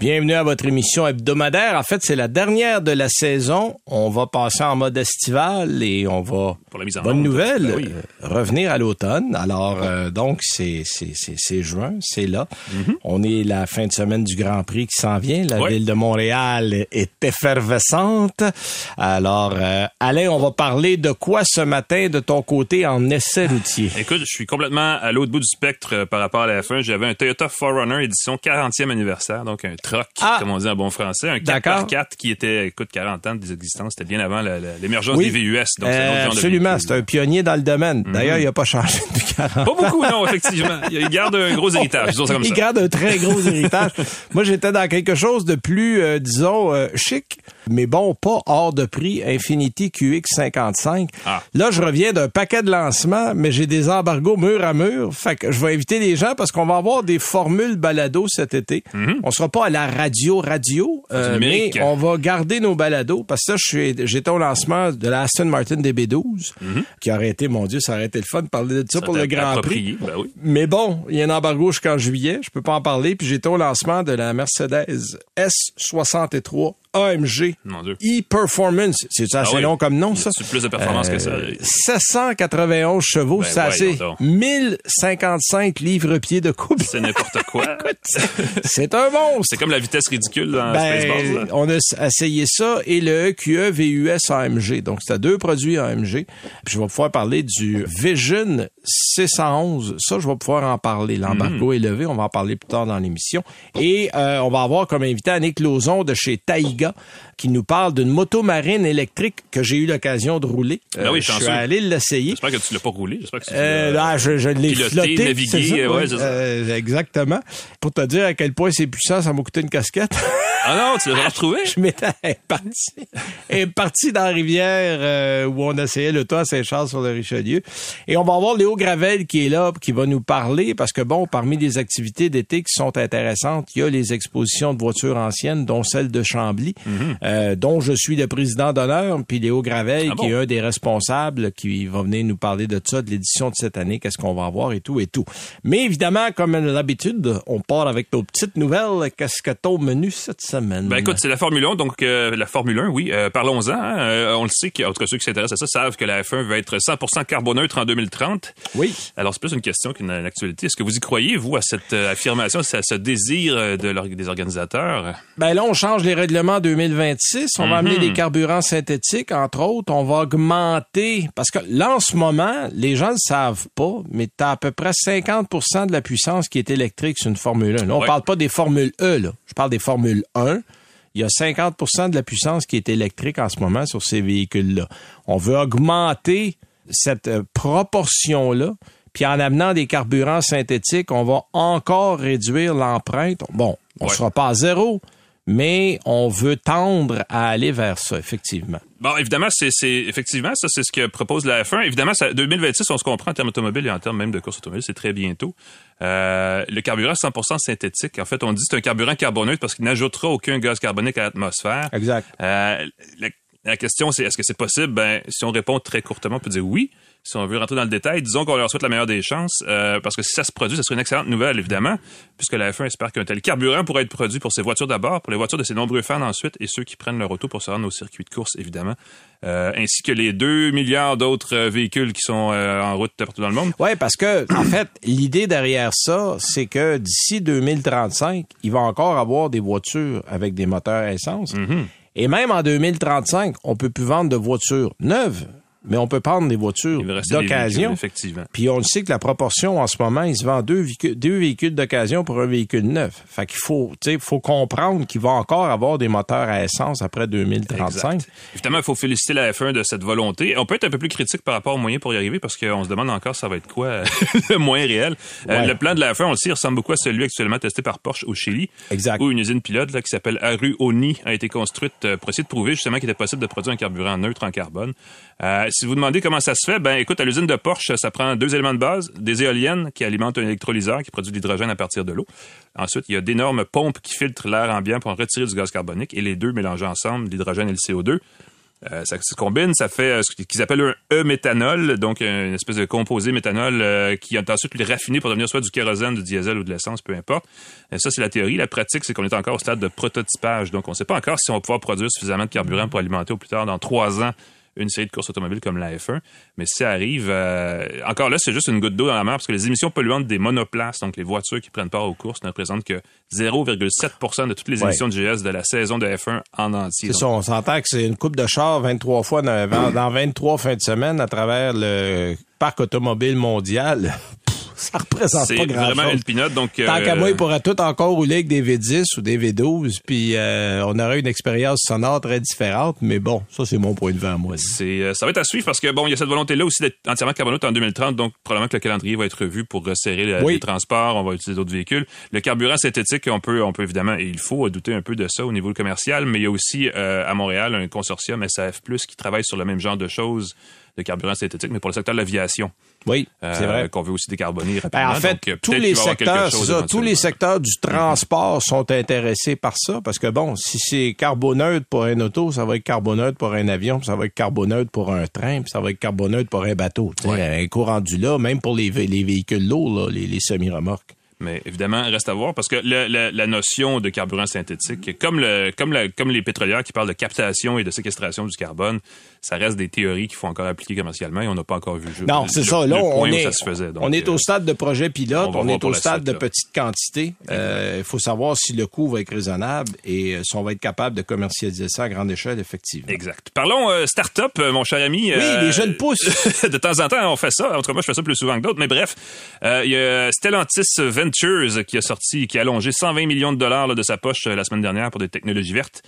Bienvenue à votre émission hebdomadaire. En fait, c'est la dernière de la saison. On va passer en mode estival et on va, Pour la mise en bonne nouvelle, Ben oui. euh, revenir à l'automne. Alors, euh, donc, c'est, c'est, c'est, c'est juin, c'est là. On est la fin de semaine du Grand Prix qui s'en vient. La Mm-hmm. Ville de Montréal est effervescente. Alors, euh, Alain, on va parler de quoi ce matin de ton côté en essai routier? Écoute, je suis complètement à l'autre bout du spectre euh, par rapport à la F1. J'avais un Toyota 4Runner édition 40e anniversaire, donc un Ah! comme on dit en bon français, un D'accord. 4x4 qui était, écoute, 40 ans d'existence. C'était bien avant l'émergence Oui. des VUS. Donc Euh, absolument, c'est un pionnier dans le domaine. D'ailleurs, il n'a pas changé depuis 40 Pas beaucoup, non, effectivement. Il garde un gros héritage, disons ça comme Il ça. garde un très gros héritage. Moi, j'étais dans quelque chose de plus, euh, disons, euh, chic, mais bon, pas hors de prix. Infinity QX55. Ah. Là, je reviens d'un paquet de lancements, mais j'ai des embargos mur à mur. Fait que je vais inviter les gens parce qu'on va avoir des formules balado cet été. On sera pas à la radio radio, euh, mais on va garder nos balados parce que ça, j'étais au lancement de la Aston Martin DB12 qui aurait été, mon Dieu, ça aurait été le fun de parler de ça, Ça pour le Grand Prix. ben oui. Mais bon, il y a un embargo jusqu'en juillet, je peux pas en parler. Puis j'étais au lancement de la Mercedes S63 AMG e-Performance. C'est assez Ah oui. long comme nom, ça? a-tu plus de performance que ça? Euh, 791 chevaux, Ben c'est assez. voyons donc. 1055 livres-pieds de couple. C'est n'importe quoi. C'est un monstre. C'est comme la vitesse ridicule dans Ben, Spaceballs. là. on a essayé ça et le EQE VUS AMG. Donc, c'était deux produits AMG. Puis je vais pouvoir parler du Vision 611. Ça, je vais pouvoir en parler. L'embargo est levé. On va en parler plus tard dans l'émission. Et euh, on va avoir comme invité Annick Lauzon de chez Taïga Go. Qui nous parle d'une moto marine électrique que j'ai eu l'occasion de rouler. Euh, Ben oui, je suis allé l'essayer. J'espère que tu l'as pas roulé. J'espère que tu Euh, l'as- là, je, je l'ai flotté, navigué, ça? ouais, euh, exactement. Pour te dire à quel point c'est puissant, ça m'a coûté une casquette. Ah non, tu l'as retrouvé? je m'étais parti, est parti dans la rivière euh, où on essayait le toit à Saint-Charles sur le Richelieu. Et on va avoir Léo Gravel qui est là, qui va nous parler parce que bon, parmi les activités d'été qui sont intéressantes, il y a les expositions de voitures anciennes, dont celle de Chambly, euh, dont je suis le président d'honneur, puis Léo Gravel Ah qui est un des responsables, qui va venir nous parler de ça, de l'édition de cette année, qu'est-ce qu'on va avoir et tout et tout. Mais évidemment, comme à l'habitude, on part avec nos petites nouvelles. Qu'est-ce que t'as au menu cette semaine? Ben écoute, c'est la Formule 1, donc euh, la Formule 1, oui, euh, parlons-en. hein. On le sait, que, en tout cas ceux qui s'intéressent à ça savent que la F1 va être 100% carboneutre en 2030. Oui. Alors c'est plus une question qu'une une actualité. Est-ce que vous y croyez, vous, à cette affirmation, à ce désir de des organisateurs? Ben là, on change les règlements 2026. On va amener des carburants synthétiques, entre autres. On va augmenter, parce que là, en ce moment, les gens ne le savent pas, mais tu as à peu près 50% de la puissance qui est électrique sur une Formule 1. Là, on Ouais. parle pas des Formules E, là. Je parle des Formules 1. Il y a 50% de la puissance qui est électrique en ce moment sur ces véhicules-là. On veut augmenter cette euh, proportion-là. Puis en amenant des carburants synthétiques, on va encore réduire l'empreinte. Bon, on ne Ouais. sera pas à zéro, mais on veut tendre à aller vers ça, effectivement. Bon, évidemment, c'est effectivement ça, c'est ce que propose la F1. Évidemment, ça, 2026, on se comprend en termes automobiles et en termes même de course automobile, c'est très bientôt. Euh, le carburant 100% synthétique, en fait, on dit que c'est un carburant carboneutre parce qu'il n'ajoutera aucun gaz carbonique à l'atmosphère. Exact. Euh, la, la question, c'est est-ce que c'est possible? Ben, si on répond très courtement, on peut dire oui. Si on veut rentrer dans le détail, disons qu'on leur souhaite la meilleure des chances, euh, parce que si ça se produit, ça serait une excellente nouvelle, évidemment, puisque la F1 espère qu'un tel carburant pourrait être produit pour ses voitures d'abord, pour les voitures de ses nombreux fans ensuite, et ceux qui prennent leur auto pour se rendre au circuit de course, évidemment, euh, ainsi que les 2 milliards d'autres euh, véhicules qui sont euh, en route partout dans le monde. Oui, parce que, en fait, l'idée derrière ça, c'est que d'ici 2035, il va encore avoir des voitures avec des moteurs à essence. Et même en 2035, on peut plus vendre de voitures neuves, mais on peut prendre des voitures d'occasion. effectivement. Puis on le sait que la proportion en ce moment, il se vend deux véhicules, deux véhicules d'occasion pour un véhicule neuf. Fait qu'il faut, tu sais, faut comprendre qu'il va encore avoir des moteurs à essence après 2035. Exact. Évidemment, il faut féliciter la F1 de cette volonté. On peut être un peu plus critique par rapport aux moyens pour y arriver parce qu'on se demande encore ça va être quoi le moyen réel. Euh, le plan de la F1, on le sait, il ressemble beaucoup à celui actuellement testé par Porsche au Chili. Exact. Où une usine pilote là, qui s'appelle Aru Oni a été construite euh, pour essayer de prouver justement qu'il était possible de produire un carburant neutre en carbone. Euh, si vous demandez comment ça se fait, ben écoute, à l'usine de Porsche, ça prend deux éléments de base, des éoliennes qui alimentent un électrolyseur qui produit de l'hydrogène à partir de l'eau. Ensuite, il y a d'énormes pompes qui filtrent l'air ambiant pour en retirer du gaz carbonique et les deux mélangés ensemble, l'hydrogène et le CO2. Euh, ça se combine, ça fait euh, ce qu'ils appellent un E-méthanol, donc une espèce de composé méthanol qui est ensuite raffiné pour devenir soit du kérosène, du diesel ou de l'essence, peu importe. Ça, c'est la théorie. La pratique, c'est qu'on est encore au stade de prototypage. Donc, on ne sait pas encore si on va pouvoir produire suffisamment de carburant pour alimenter au plus tard dans trois ans une série de courses automobiles comme la F1. Mais si ça arrive, euh, encore là, c'est juste une goutte d'eau dans la mer parce que les émissions polluantes des monoplaces, donc les voitures qui prennent part aux courses, ne représentent que 0,7% de toutes les émissions de GS de la saison de F1 en entier. C'est ça, on s'entend que c'est une coupe de char 23 fois dans, dans 23 fins de semaine à travers le parc automobile mondial. ça représente pas grand-chose. C'est vraiment une pinote, donc... Tant qu'à moi, il pourrait tout encore rouler avec des V10 ou des V12, puis euh, on aurait une expérience sonore très différente, mais bon, ça, c'est mon point de vue à moi. C'est, euh, ça va être à suivre parce que, bon, il y a cette volonté-là aussi d'être entièrement carboneutre en 2030, donc probablement que le calendrier va être revu pour resserrer les transports, on va utiliser d'autres véhicules. Le carburant synthétique, on peut, on peut évidemment, et il faut douter un peu de ça au niveau commercial, mais il y a aussi euh, à Montréal un consortium SAF+, qui travaille sur le même genre de choses de carburant synthétique, mais pour le secteur de l'aviation. Oui, c'est vrai. Qu'on veut aussi décarboner rapidement. Ben, en fait, tous les secteurs, ça, tous les secteurs du transport sont intéressés par ça, parce que bon, si c'est carboneutre pour un auto, ça va être carboneutre pour un avion, ça va être carboneutre pour un train, puis ça va être carboneutre pour un bateau. Un courant du là, même pour les, les véhicules lourds, les, les semi-remorques. Mais évidemment, reste à voir parce que la, notion de carburant synthétique, comme, le, comme, comme les pétrolières qui parlent de captation et de séquestration du carbone, ça reste des théories qu'il faut encore appliquer commercialement et on n'a pas encore vu. Non, c'est ça. Là, on est, on est au euh, stade de projet pilote, on, est au stade de petite quantité. Euh, il faut savoir si le coût va être raisonnable et euh, si on va être capable de commercialiser ça à grande échelle, effectivement. Exact. Parlons start-up, mon cher ami. Oui, les jeunes pousses. de temps en temps, on fait ça. En tout cas, moi, je fais ça plus souvent que d'autres. Mais bref, il y a Stellantis Ventures qui a sorti, qui a allongé 120 millions de dollars de sa poche la semaine dernière pour des technologies vertes.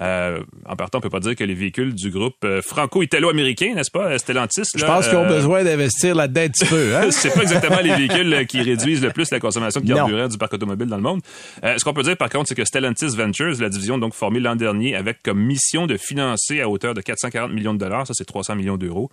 Euh, en partant, on peut pas dire que les véhicules du groupe euh, franco-italo-américain, n'est-ce pas, Stellantis? Je pense qu'ils ont euh, besoin d'investir là-dedans un petit peu. Hein? c'est pas exactement les véhicules qui réduisent le plus la consommation de carburant du parc automobile dans le monde. ce qu'on peut dire, par contre, c'est que Stellantis Ventures, la division donc formée l'an dernier avec comme mission de financer à hauteur de 440 millions de dollars, ça c'est 300 millions d'euros,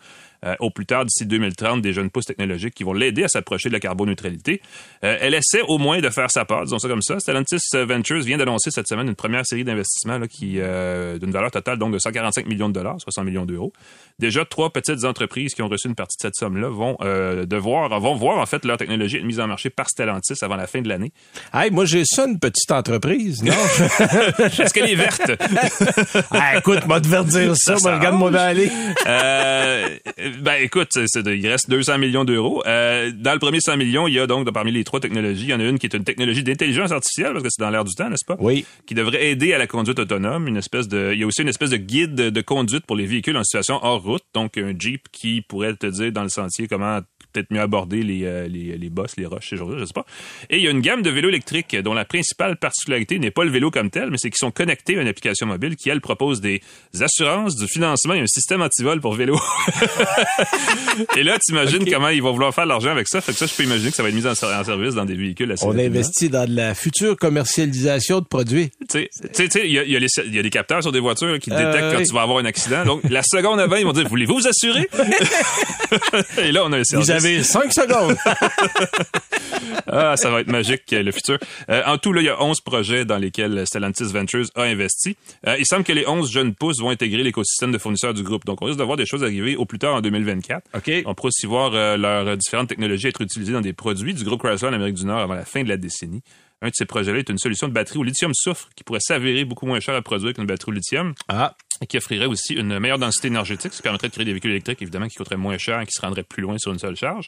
au plus tard d'ici 2030, des jeunes pousses technologiques qui vont l'aider à s'approcher de la carboneutralité. elle essaie au moins de faire sa part, disons ça comme ça. Stellantis Ventures vient d'annoncer cette semaine une première série d'investissements qui euh, d'une valeur totale donc de 145 millions de dollars, 60 millions d'euros. Déjà, trois petites entreprises qui ont reçu une partie de cette somme-là vont euh, devoir, vont voir en fait leur technologie être mise en marché par Stellantis avant la fin de l'année. Hey, moi j'ai ça une petite entreprise, non? Est-ce qu'elle est verte ah, Écoute, moi de verdir ça, ça regarde-moi d'aller. euh, ben écoute, il reste 200 millions d'euros. Euh, dans le premier 100 millions, il y a donc parmi les trois technologies, il y en a une qui est une technologie d'intelligence artificielle parce que c'est dans l'air du temps, n'est-ce pas? Oui. Qui devrait aider à la conduite autonome, une espèce de, il y a aussi une espèce de guide de conduite pour les véhicules en situation hors route, donc un Jeep qui pourrait te dire dans le sentier comment peut-être mieux aborder les, euh, les, les bosses, les roches, ces choses-là, je sais pas. Et il y a une gamme de vélos électriques dont la principale particularité n'est pas le vélo comme tel, mais c'est qu'ils sont connectés à une application mobile qui, elle, propose des assurances, du financement et un système anti-vol pour vélo. et là, tu imagines comment ils vont vouloir faire l'argent avec ça. Fait que ça, je peux imaginer que ça va être mis en, service dans des véhicules assez On investit dans de la future commercialisation de produits. Tu sais, il y a, y, a des capteurs sur des voitures qui euh, détectent quand tu vas avoir un accident. Donc, la seconde avant, ils vont dire, voulez-vous vous assurer? et là, on a un service avez 5 secondes. ah, ça va être magique, le futur. Euh, en tout, là, il y a 11 projets dans lesquels Stellantis Ventures a investi. Euh, il semble que les 11 jeunes pousses vont intégrer l'écosystème de fournisseurs du groupe. Donc, on risque de voir des choses arriver au plus tard en 2024. OK. On pourra aussi voir euh, leurs différentes technologies être utilisées dans des produits du groupe Chrysler en Amérique du Nord avant la fin de la décennie. Un de ces projets-là est une solution de batterie au lithium-soufre qui pourrait s'avérer beaucoup moins cher à produire qu'une batterie au lithium. Ah qui offrirait aussi une meilleure densité énergétique, ce qui permettrait de créer des véhicules électriques, évidemment, qui coûteraient moins cher et qui se rendraient plus loin sur une seule charge,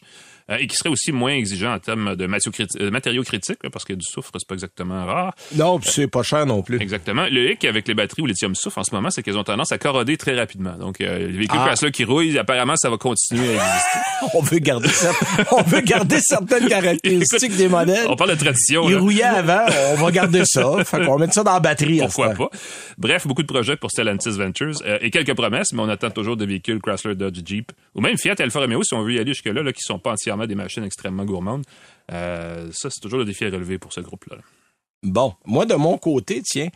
euh, et qui seraient aussi moins exigeants en termes de euh, matériaux critiques, parce que du soufre, c'est pas exactement rare. Non, puis c'est pas cher non plus. Exactement. Le hic avec les batteries au lithium soufre en ce moment, c'est qu'elles ont tendance à corroder très rapidement. Donc, euh, les véhicules ah. là qui rouillent, apparemment, ça va continuer à exister. on veut garder ça. on veut garder certaines caractéristiques des modèles. On parle de tradition. Ils rouillaient avant, on va garder ça. Fait qu'on met ça dans la batterie. Pourquoi pas? Bref, beaucoup de projets pour Stellantis Ventures. et quelques promesses, mais on attend toujours des véhicules Chrysler, Dodge, Jeep, ou même Fiat Alfa Romeo, si on veut y aller jusque-là, là, qui sont pas entièrement des machines extrêmement gourmandes. Euh, ça, c'est toujours le défi à relever pour ce groupe-là. Bon, moi, de mon côté, tiens,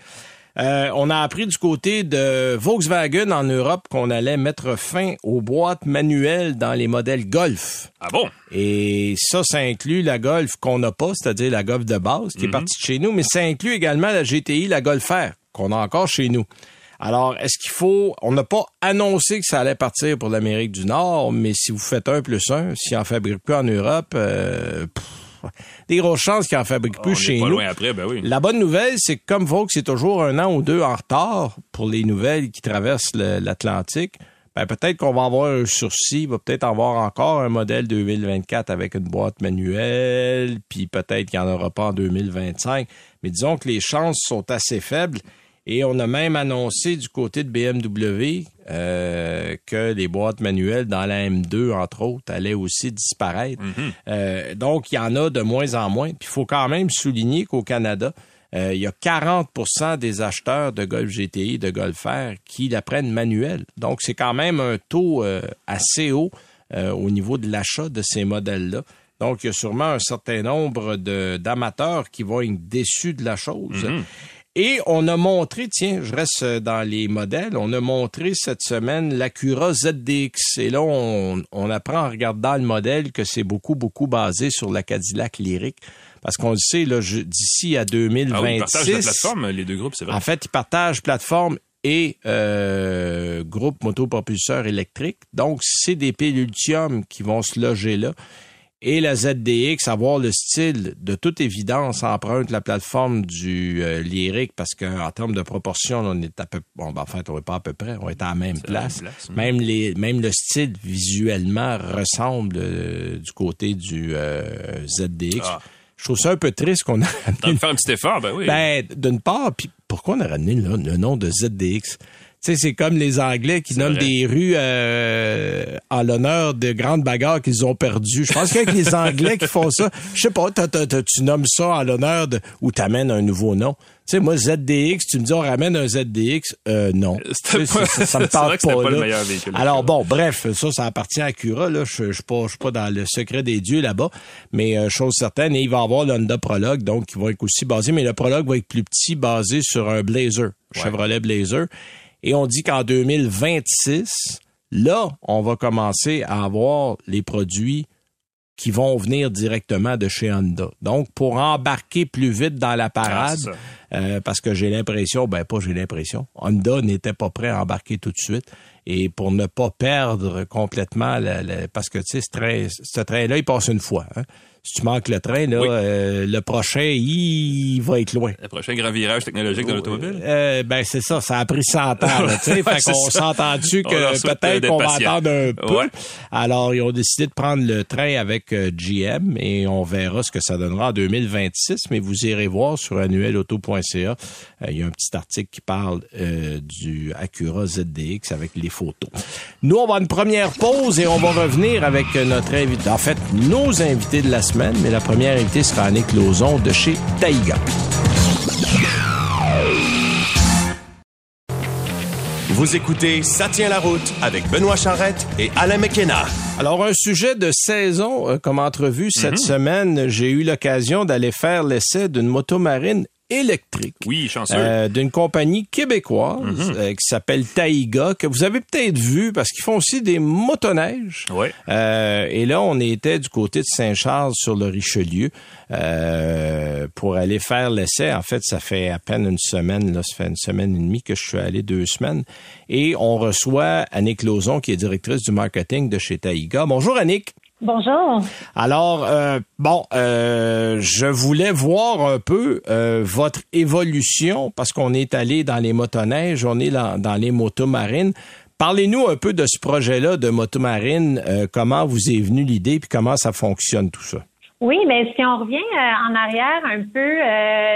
Euh, on a appris du côté de Volkswagen en Europe qu'on allait mettre fin aux boîtes manuelles dans les modèles Golf. Ah bon? Et ça, ça inclut la Golf qu'on n'a pas, c'est-à-dire la Golf de base qui est partie de chez nous, mais ça inclut également la GTI, la Golf R qu'on a encore chez nous. Alors, est-ce qu'il faut... On n'a pas annoncé que ça allait partir pour l'Amérique du Nord, mais si vous faites un plus un, s'il en fabrique plus en Europe, euh, pff, des grosses chances qu'il en fabrique plus On est chez pas nous. loin après, ben oui. La bonne nouvelle, c'est que comme Vaux, c'est toujours un an ou deux en retard pour les nouvelles qui traversent l'Atlantique. Ben, peut-être qu'on va avoir un sursis, il va peut-être avoir encore un modèle 2024 avec une boîte manuelle, puis peut-être qu'il n'y en aura pas en 2025. Mais disons que les chances sont assez faibles. Et on a même annoncé du côté de BMW euh, que les boîtes manuelles dans la M2, entre autres, allaient aussi disparaître. Euh, donc, il y en a de moins en moins. Puis il faut quand même souligner qu'au Canada, euh, il y a 40% des acheteurs de Golf GTI, de Golf R, qui la prennent manuelle. Donc, c'est quand même un taux assez haut au niveau de l'achat de ces modèles-là. Donc, il y a sûrement un certain nombre d'amateurs qui vont être déçus de la chose. Et on a montré, tiens, je reste dans les modèles, on a montré cette semaine l'Acura ZDX. Et là, on, on apprend en regardant le modèle que c'est beaucoup, beaucoup basé sur la Cadillac Lyric. Parce qu'on le sait, là, d'ici à Ah 2026... oui, ils partagent la plateforme, les deux groupes, c'est vrai. En fait, ils partagent plateforme et euh, groupe motopropulseur électrique. Donc, c'est des piles Ultium qui vont se loger là. Et la ZDX, avoir le style, de toute évidence, emprunte la plateforme du euh, Lyric parce qu'en termes de proportion, on est à peu bon, ben, en fait, on n'est pas à peu près, on est à la même C'est la même place. Même les, même le style visuellement ressemble euh, du côté du euh, ZDX. Ah. Je trouve ça un peu triste qu'on a T'as faire un petit effort, ben oui. ben, d'une part, puis pourquoi on a ramené le, le nom de ZDX? Tu sais, c'est comme les Anglais qui nomment vrai. des rues euh, en l'honneur de grandes bagarres qu'ils ont perdues. Je pense qu'avec les Anglais qui font ça, je sais pas, tu nommes ça en l'honneur de... ou t'amènes un nouveau nom. Tu sais, moi, ZDX, tu me dis, on ramène un ZDX. Euh, non. Pas- ça, ça me tente c'était pas le meilleur véhicule. Alors bon, bref, ça, ça appartient à Cura. Là. Je ne suis pas, pas dans le secret des dieux là-bas. Mais euh, chose certaine, et il va y avoir l'Honda Prologue, donc qui va être aussi basé, mais le Prologue va être plus petit, basé sur un Blazer, Chevrolet Blazer. Et on dit qu'en 2026, là, on va commencer à avoir les produits qui vont venir directement de chez Honda. Donc, pour embarquer plus vite dans la Ah, parade, ça. euh, parce que j'ai l'impression, ben pas j'ai l'impression, Honda n'était pas prêt à embarquer tout de suite. Et pour ne pas perdre complètement, la- la- parce que tu sais, ce train- ce train-là, il passe une fois. hein. Si tu manques le train, là, Oui. euh, le prochain, il va être loin. Le prochain grand virage technologique de l'automobile. Euh, ben c'est ça, ça a pris 100 ans. là, tu sais. Fait qu'on s'entend-tu que euh, peut-être qu'on va attendre un peu? Ouais. Alors, ils ont décidé de prendre le train avec euh, GM et on verra ce que ça donnera en 2026. Mais vous irez voir sur annuelauto.ca, euh, il y a un petit article qui parle euh, du Acura ZDX avec les photos. Nous, on va à une première pause et on va revenir avec euh, notre invité, en fait, nos invités de la semaine, mais la première invitée sera Annick Lauzon de chez Taïga. Vous écoutez Ça tient la route avec Benoît Charrette et Alain McKenna. Alors, un sujet de saison euh, comme entrevue cette semaine, j'ai eu l'occasion d'aller faire l'essai d'une motomarine électrique. Oui, chanceux. euh, d'une compagnie québécoise euh, qui s'appelle Taïga, que vous avez peut-être vu parce qu'ils font aussi des motoneiges. Ouais. Euh, et là, on était du côté de Saint-Charles sur le Richelieu euh, pour aller faire l'essai. En fait, ça fait à peine une semaine, là, ça fait une semaine et demie que je suis allé, deux semaines. Et on reçoit Annick Lauzon, qui est directrice du marketing de chez Taïga. Bonjour Annick. Bonjour. Alors, euh, bon, euh, je voulais voir un peu euh, votre évolution parce qu'on est allé dans les motoneiges, on est dans, dans les motomarines. Parlez-nous un peu de ce projet-là de motomarine, comment vous est venue l'idée puis comment ça fonctionne tout ça? Oui, mais si on revient en arrière un peu,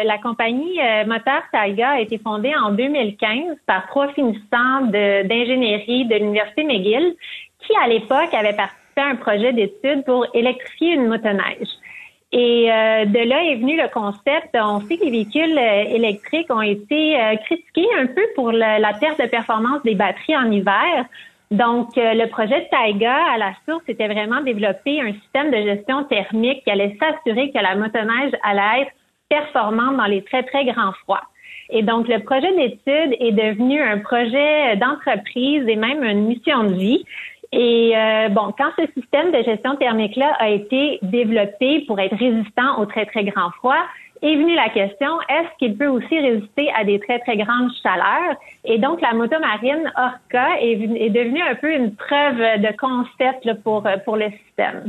la compagnie Moteur Taiga a été fondée en 2015 par trois finissants de- d'ingénierie de, l'Université McGill qui, à l'époque, avaient participé à un projet d'études pour électrifier une motoneige. Et euh, de là est venu le concept. On sait que les véhicules euh, électriques ont été euh, critiqués un peu pour la perte de performance des batteries en hiver. Donc, le projet de Taiga, à la source, était vraiment développer un système de gestion thermique qui allait s'assurer que la motoneige allait être performante dans les très, très grands froids. Et donc, le projet d'étude est devenu un projet d'entreprise et même une mission de vie. Et euh, bon, quand ce système de gestion thermique-là a été développé pour être résistant au très, très grand froid, est venue la question, est-ce qu'il peut aussi résister à des très, très grandes chaleurs? Et donc, la motomarine Orca est, est devenue un peu une preuve de concept pour, pour le système.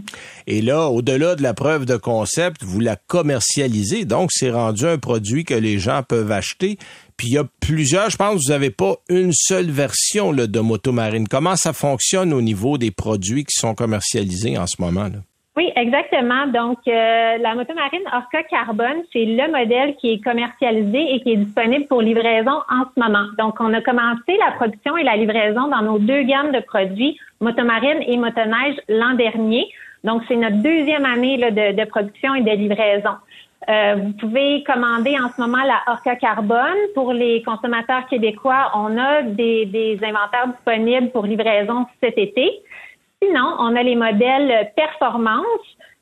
Et là, au-delà de la preuve de concept, vous la commercialisez. Donc, c'est rendu un produit que les gens peuvent acheter. Puis il y a plusieurs, je pense que vous n'avez pas une seule version là, de motomarine. Comment ça fonctionne au niveau des produits qui sont commercialisés en ce moment? Oui, exactement. Donc, euh, la motomarine Orca Carbone, c'est le modèle qui est commercialisé et qui est disponible pour livraison en ce moment. Donc, on a commencé la production et la livraison dans nos deux gammes de produits, motomarine et motoneige, l'an dernier. Donc, c'est notre deuxième année de, production et de livraison. Euh, vous pouvez commander en ce moment la Orca Carbone. Pour les consommateurs québécois, on a des, des inventaires disponibles pour livraison cet été. Sinon, on a les modèles performance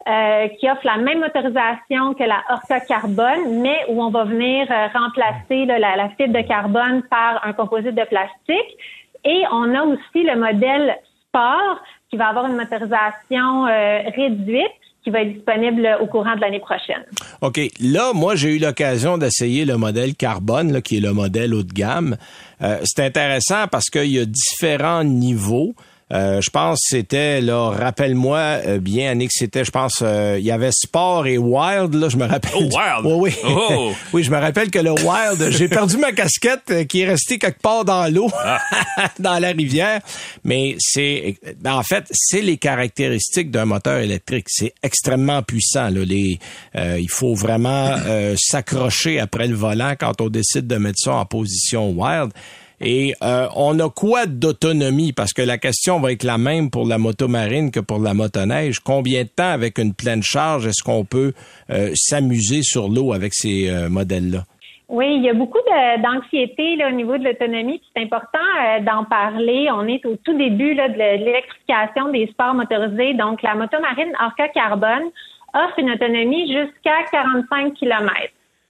euh, qui offrent la même motorisation que la Orca Carbone, mais où on va venir euh, remplacer la, la, fibre de carbone par un composite de plastique. Et on a aussi le modèle Sport qui va avoir une motorisation euh, réduite qui va être disponible au courant de l'année prochaine. OK. Là, moi, j'ai eu l'occasion d'essayer le modèle carbone, là, qui est le modèle haut de gamme. Euh, c'est intéressant parce qu'il y a différents niveaux. Euh, je pense c'était là, rappelle-moi euh, bien, Annick, c'était, je pense, euh, il y avait Sport et Wild, là, je me rappelle. Oh, Wild! Oui, oui. Oh. oui, je me rappelle que le Wild, j'ai perdu ma casquette qui est restée quelque part dans l'eau, ah. dans la rivière. Mais c'est, ben, en fait, c'est les caractéristiques d'un moteur électrique. C'est extrêmement puissant. Là. Les, il faut vraiment s'accrocher après le volant quand on décide de mettre ça en position Wild. Et euh, on a quoi d'autonomie? Parce que la question va être la même pour la motomarine que pour la motoneige. Combien de temps avec une pleine charge est-ce qu'on peut euh, s'amuser sur l'eau avec ces euh, modèles-là? Oui, il y a beaucoup d'anxiété au niveau de l'autonomie. C'est important d'en parler. On est au tout début là, de l'électrification des sports motorisés. Donc, la motomarine Orca Carbone offre une autonomie jusqu'à 45 km.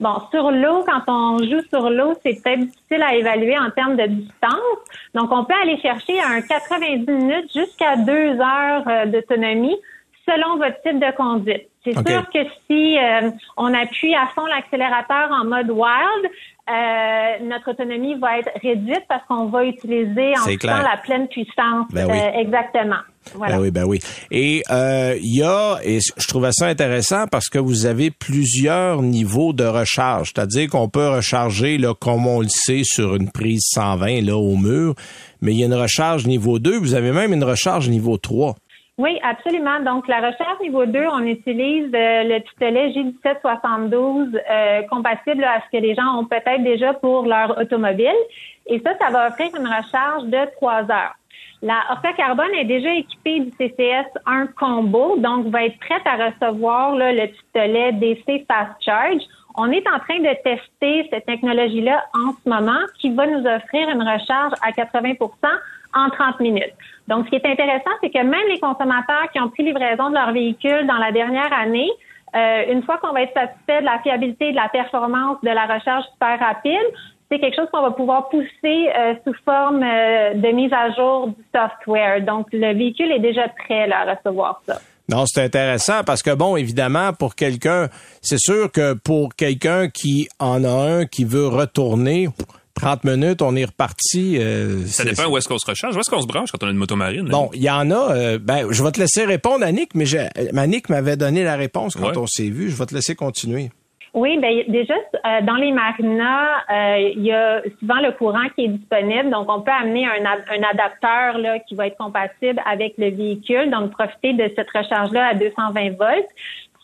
Bon, sur l'eau, quand on joue sur l'eau, c'est peut-être difficile à évaluer en termes de distance. Donc, on peut aller chercher un 90 minutes jusqu'à deux heures euh, d'autonomie selon votre type de conduite. C'est sûr que si euh, on appuie à fond l'accélérateur en mode wild, euh, notre autonomie va être réduite parce qu'on va utiliser en temps la pleine puissance. Ben oui. euh, exactement. Voilà. Ben oui, ben oui. Et euh, il y a, et je trouvais ça intéressant parce que vous avez plusieurs niveaux de recharge, c'est-à-dire qu'on peut recharger là comme on le sait sur une prise 120 là au mur, mais il y a une recharge niveau 2, vous avez même une recharge niveau 3. Oui, absolument. Donc, la recharge niveau 2, on utilise euh, le pistolet J1772 euh, compatible à ce que les gens ont peut-être déjà pour leur automobile. Et ça, ça va offrir une recharge de 3 heures. La Orca Carbone est déjà équipée du CCS 1 combo, donc va être prête à recevoir là, le pistolet DC Fast Charge. On est en train de tester cette technologie-là en ce moment qui va nous offrir une recharge à 80% en 30 minutes. Donc, ce qui est intéressant, c'est que même les consommateurs qui ont pris livraison de leur véhicule dans la dernière année, euh, une fois qu'on va être satisfait de la fiabilité, de la performance, de la recharge super rapide, c'est quelque chose qu'on va pouvoir pousser euh, sous forme euh, de mise à jour du software. Donc, le véhicule est déjà prêt là, à recevoir ça. Non, c'est intéressant parce que bon, évidemment, pour quelqu'un, c'est sûr que pour quelqu'un qui en a un qui veut retourner, 30 minutes, on est reparti. Euh, ça dépend où est-ce qu'on se recharge. Où est-ce qu'on se branche quand on a une motomarine? Bon, il y en a. Euh, ben, je vais te laisser répondre, Annick, mais Annick m'avait donné la réponse quand Ouais. on s'est vu. Je vais te laisser continuer. Oui, ben déjà euh, dans les marinas, euh, il y a souvent le courant qui est disponible, donc on peut amener un, un adapteur là qui va être compatible avec le véhicule, donc profiter de cette recharge-là à 220 volts.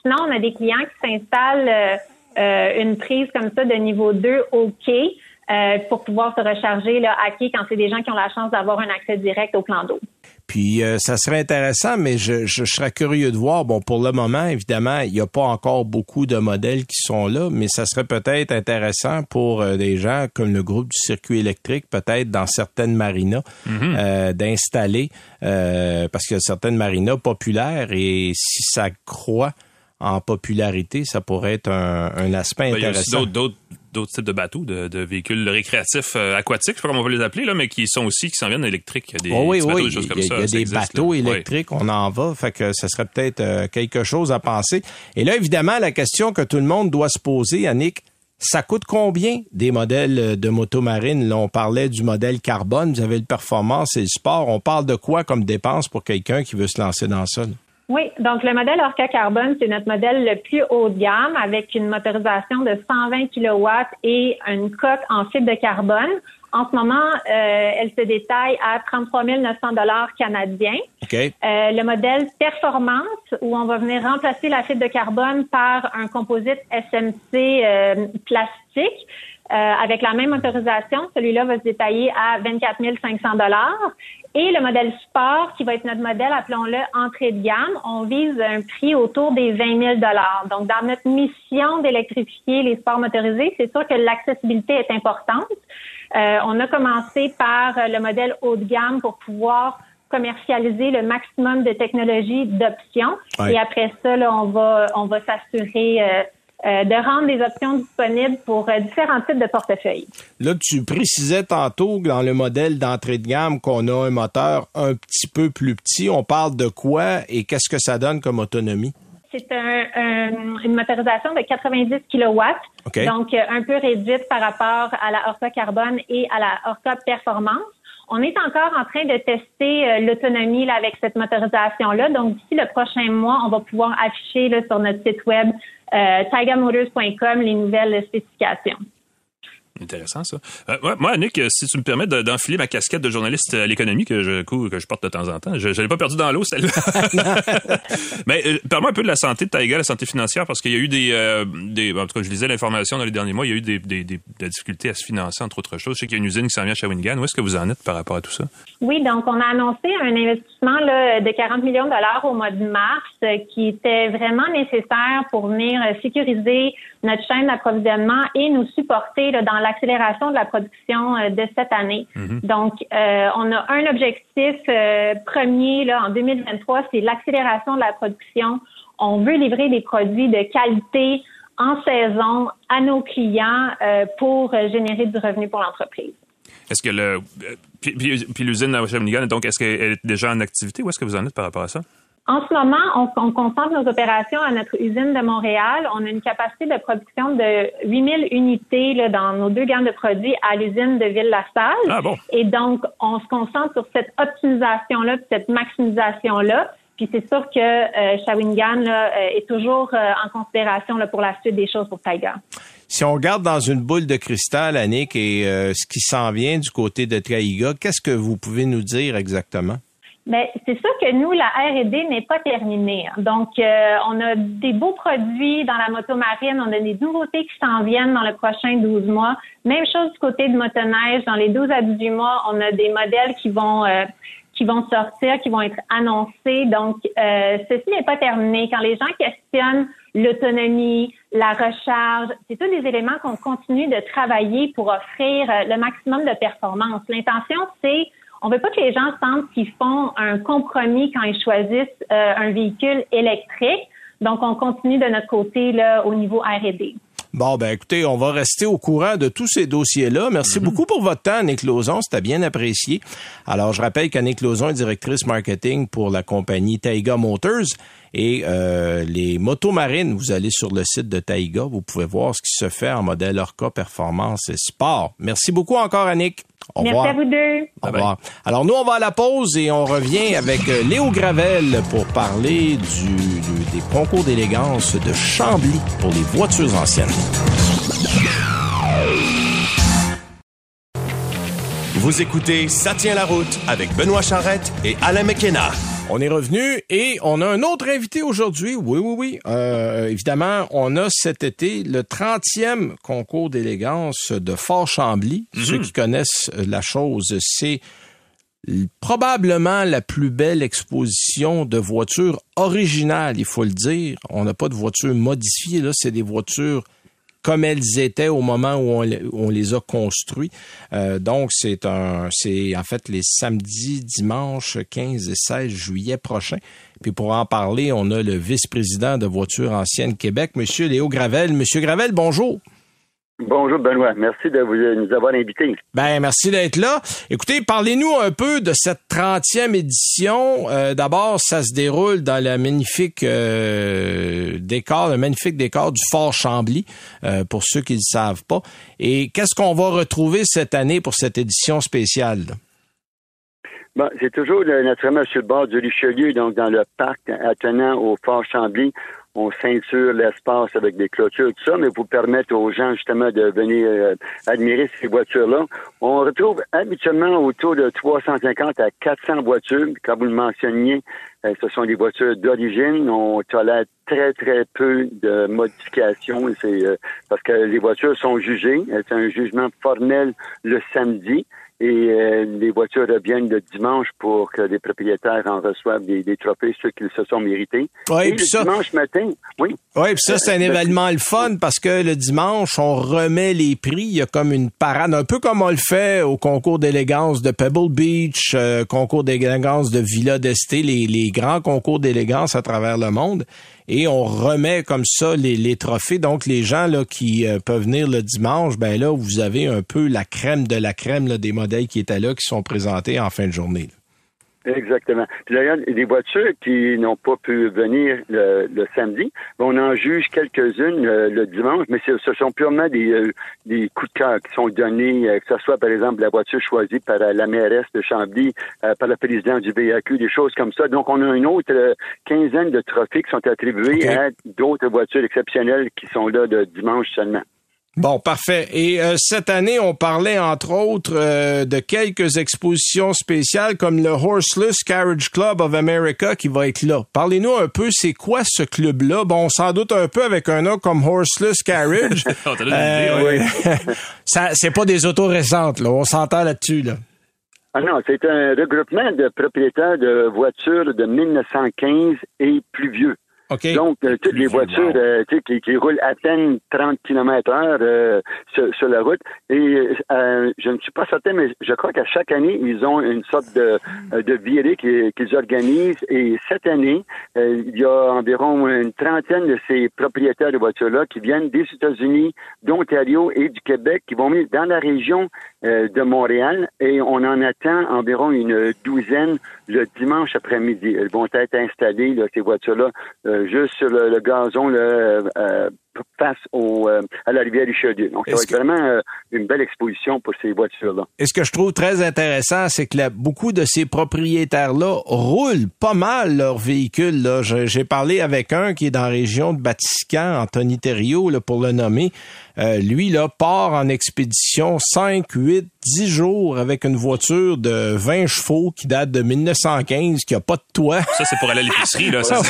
Sinon, on a des clients qui s'installent euh, euh, une prise comme ça de niveau 2 au quai euh, pour pouvoir se recharger là, à quai quand c'est des gens qui ont la chance d'avoir un accès direct au plan d'eau. Puis euh, ça serait intéressant, mais je, je, je serais curieux de voir. Bon, pour le moment, évidemment, il n'y a pas encore beaucoup de modèles qui sont là, mais ça serait peut-être intéressant pour euh, des gens comme le groupe du circuit électrique, peut-être dans certaines marinas, euh, d'installer, euh, parce qu'il y a certaines marinas populaires et si ça croît en popularité, ça pourrait être un, un aspect Ben, il y a aussi intéressant. d'autres, d'autres types de bateaux, de, véhicules récréatifs aquatiques, je sais pas comment on va les appeler, là, mais qui sont aussi, qui s'en viennent électriques. Des, oh oui, oui, il y a, des bateaux électriques, on en va, fait que ce serait peut-être quelque chose à penser. Et là, évidemment, la question que tout le monde doit se poser, Annick, ça coûte combien des modèles de motomarine? Là, on parlait du modèle carbone, vous avez le performance et le sport. On parle de quoi comme dépense pour quelqu'un qui veut se lancer dans ça? Oui, donc le modèle Orca Carbone, c'est notre modèle le plus haut de gamme avec une motorisation de 120 kW et une coque en fibre de carbone. En ce moment, euh, elle se détaille à 33 900 dollars canadiens. Okay. Euh, le modèle Performance, où on va venir remplacer la fibre de carbone par un composite SMC euh, plastique, euh, avec la même autorisation, celui-là va se détailler à 24 500 dollars. Et le modèle sport, qui va être notre modèle, appelons-le entrée de gamme, on vise un prix autour des 20 000 dollars. Donc, dans notre mission d'électrifier les sports motorisés, c'est sûr que l'accessibilité est importante. Euh, on a commencé par le modèle haut de gamme pour pouvoir commercialiser le maximum de technologies d'options. Et après ça, on va on va s'assurer euh, euh, de rendre des options disponibles pour euh, différents types de portefeuilles. Là, tu précisais tantôt dans le modèle d'entrée de gamme qu'on a un moteur un petit peu plus petit. On parle de quoi et qu'est-ce que ça donne comme autonomie? C'est une motorisation de 90 kW, donc euh, un peu réduite par rapport à la Orca Carbone et à la Orca Performance. On est encore en train de tester l'autonomie avec cette motorisation-là. Donc, d'ici le prochain mois, on va pouvoir afficher sur notre site web euh, tigermotors.com les nouvelles spécifications. Intéressant ça. Euh, moi, Nick, si tu me permets d'enfiler ma casquette de journaliste à l'économie que je que je porte de temps en temps, je, l'ai pas perdu dans l'eau celle-là. Mais euh, parle-moi un peu de la santé de Taiga, la santé financière, parce qu'il y a eu des, euh, des en tout cas, je lisais l'information dans les derniers mois, il y a eu des, des, des, difficultés à se financer entre autres choses. Je sais qu'il y a une usine qui s'en vient à Shawinigan. Où est-ce que vous en êtes par rapport à tout ça? Oui, donc on a annoncé un investissement là, de 40 millions de dollars au mois de mars, euh, qui était vraiment nécessaire pour venir sécuriser notre chaîne d'approvisionnement et nous supporter là, dans l'accélération de la production euh, de cette année. Mhm. Donc, euh, on a un objectif euh, premier là, en 2023, c'est l'accélération de la production. On veut livrer des produits de qualité en saison à nos clients pour générer du revenu pour l'entreprise. Est-ce que le puis, puis, l'usine à Shawinigan, donc est-ce qu'elle est déjà en activité ou est-ce que vous en êtes par rapport à ça? En ce moment, on, on, concentre nos opérations à notre usine de Montréal. On a une capacité de production de 8000 unités là, dans nos deux gammes de produits à l'usine de Ville-la-Salle. Ah bon. Et donc, on se concentre sur cette optimisation-là, cette maximisation-là. Puis c'est sûr que euh, Shawinigan là, euh, est toujours euh, en considération là, pour la suite des choses pour Taiga. Si on regarde dans une boule de cristal, Annick, et ce qui s'en vient du côté de Taiga, qu'est-ce que vous pouvez nous dire exactement? Mais c'est sûr que nous, la R&D n'est pas terminée. Donc, euh, on a des beaux produits dans la moto marine, on a des nouveautés qui s'en viennent dans le prochain 12 mois. Même chose du côté de motoneige, dans les 12 à 18 mois, on a des modèles qui vont euh, qui vont sortir, qui vont être annoncés. Donc, euh, ceci n'est pas terminé. Quand les gens questionnent l'autonomie, la recharge, c'est tous des éléments qu'on continue de travailler pour offrir le maximum de performance. L'intention, c'est on veut pas que les gens sentent qu'ils font un compromis quand ils choisissent euh, un véhicule électrique. Donc, on continue de notre côté là, au niveau R&D. Bon, ben écoutez, on va rester au courant de tous ces dossiers-là. Merci mhm. beaucoup pour votre temps, Annick Lauzon. C'était bien apprécié. Alors, je rappelle qu'Annick Lauzon est directrice marketing pour la compagnie Taiga Motors. Et euh, les motos marines, vous allez sur le site de Taiga, vous pouvez voir ce qui se fait en modèle Orca Performance et Sport. Merci beaucoup encore, Annick. Au Merci à vous deux. Au revoir. Alors nous, on va à la pause et on revient avec euh, Léo Gravel pour parler du, des concours d'élégance de Chambly pour les voitures anciennes. Vous écoutez Ça tient la route avec Benoît Charrette et Alain McKenna. On est revenu et on a un autre invité aujourd'hui. Oui, oui, oui. Euh, évidemment, on a cet été le 30e concours d'élégance de Fort Chambly. Mhm. Ceux qui connaissent la chose, c'est probablement la plus belle exposition de voitures originales, il faut le dire. On n'a pas de voitures modifiées, là, c'est des voitures comme elles étaient au moment où on, les a construits. Euh, donc, c'est un, c'est en fait les samedis, dimanches 15 et 16 juillet prochains. Puis pour en parler, on a le vice-président de Voitures Anciennes Québec, Monsieur Léo Gravel. Monsieur Gravel, bonjour. Bonjour Benoît, merci de vous, nous avoir invités. Ben merci d'être là. Écoutez, parlez-nous un peu de cette 30e édition. Euh, d'abord, ça se déroule dans le magnifique euh, décor, le magnifique décor du Fort Chambly, euh, pour ceux qui ne le savent pas. Et qu'est-ce qu'on va retrouver cette année pour cette édition spéciale? Bon, c'est toujours naturellement sur le bord du Richelieu, donc dans le parc attenant au Fort Chambly on ceinture l'espace avec des clôtures, tout ça, mais pour permettre aux gens justement de venir euh, admirer ces voitures-là. On retrouve habituellement autour de 350 à 400 voitures. Comme vous le mentionniez, ce sont des voitures d'origine. On tolère très, très peu de modifications. C'est euh, parce que les voitures sont jugées. C'est un jugement formel le samedi et euh, les voitures reviennent le dimanche pour que les propriétaires en reçoivent des, trophées, ceux qui se sont mérités. Oui, et le ça, dimanche matin, oui. Oui, puis ça, c'est un événement le fun parce que le dimanche, on remet les prix. Il y a comme une parade, un peu comme on le fait au concours d'élégance de Pebble Beach, euh, concours d'élégance de Villa d'Este, les, les grands concours d'élégance à travers le monde et on remet comme ça les, trophées. Donc, les gens là, qui euh, peuvent venir le dimanche, ben là, vous avez un peu la crème de la crème des modèles qui étaient là, qui sont présentés en fin de journée. Exactement. Puis d'ailleurs, les voitures qui n'ont pas pu venir le, samedi, on en juge quelques-unes euh, le, dimanche, mais ce sont purement des, euh, des coups de cœur qui sont donnés, euh, que ce soit par exemple la voiture choisie par la mairesse de Chambly, par le président du BAQ, des choses comme ça. Donc on a une autre quinzaine de trophées qui sont attribués à d'autres voitures exceptionnelles qui sont là de dimanche seulement. Bon, parfait. Et euh, cette année, on parlait entre autres euh, de quelques expositions spéciales comme le Horseless Carriage Club of America qui va être là. Parlez-nous un peu, c'est quoi ce club-là? Bon, sans doute un peu avec un nom comme Horseless Carriage. euh, ça, c'est pas des autos récentes, là. On s'entend là-dessus, là. Ah non, c'est un regroupement de propriétaires de voitures de 1915 et plus vieux. Donc, euh, toutes les voitures euh, qui, qui, roulent à peine 30 km heure euh, sur, la route. Et je ne suis pas certain, mais je crois qu'à chaque année, ils ont une sorte de, de virée qu'ils organisent. Et cette année, il y a environ une trentaine de ces propriétaires de voitures-là qui viennent des États-Unis, d'Ontario et du Québec, qui vont venir dans la région de Montréal. Et on en attend environ une douzaine le dimanche après-midi. Elles vont être installées, là, ces voitures-là, euh, juste sur le, gazon là, euh, face au, euh, à la rivière Richelieu. Donc, ça va être vraiment une belle exposition pour ces voitures-là. Et ce que je trouve très intéressant, c'est que beaucoup de ces propriétaires-là roulent pas mal leurs véhicules. Là. J'ai parlé avec un qui est dans la région de Batiscan, Anthony Thériault, là, pour le nommer. Euh, lui, là, part en expédition 5, 8, 10 jours avec une voiture de 20 chevaux qui date de 1915, qui a pas de toit. Ça, c'est pour aller à l'épicerie, là. Ça,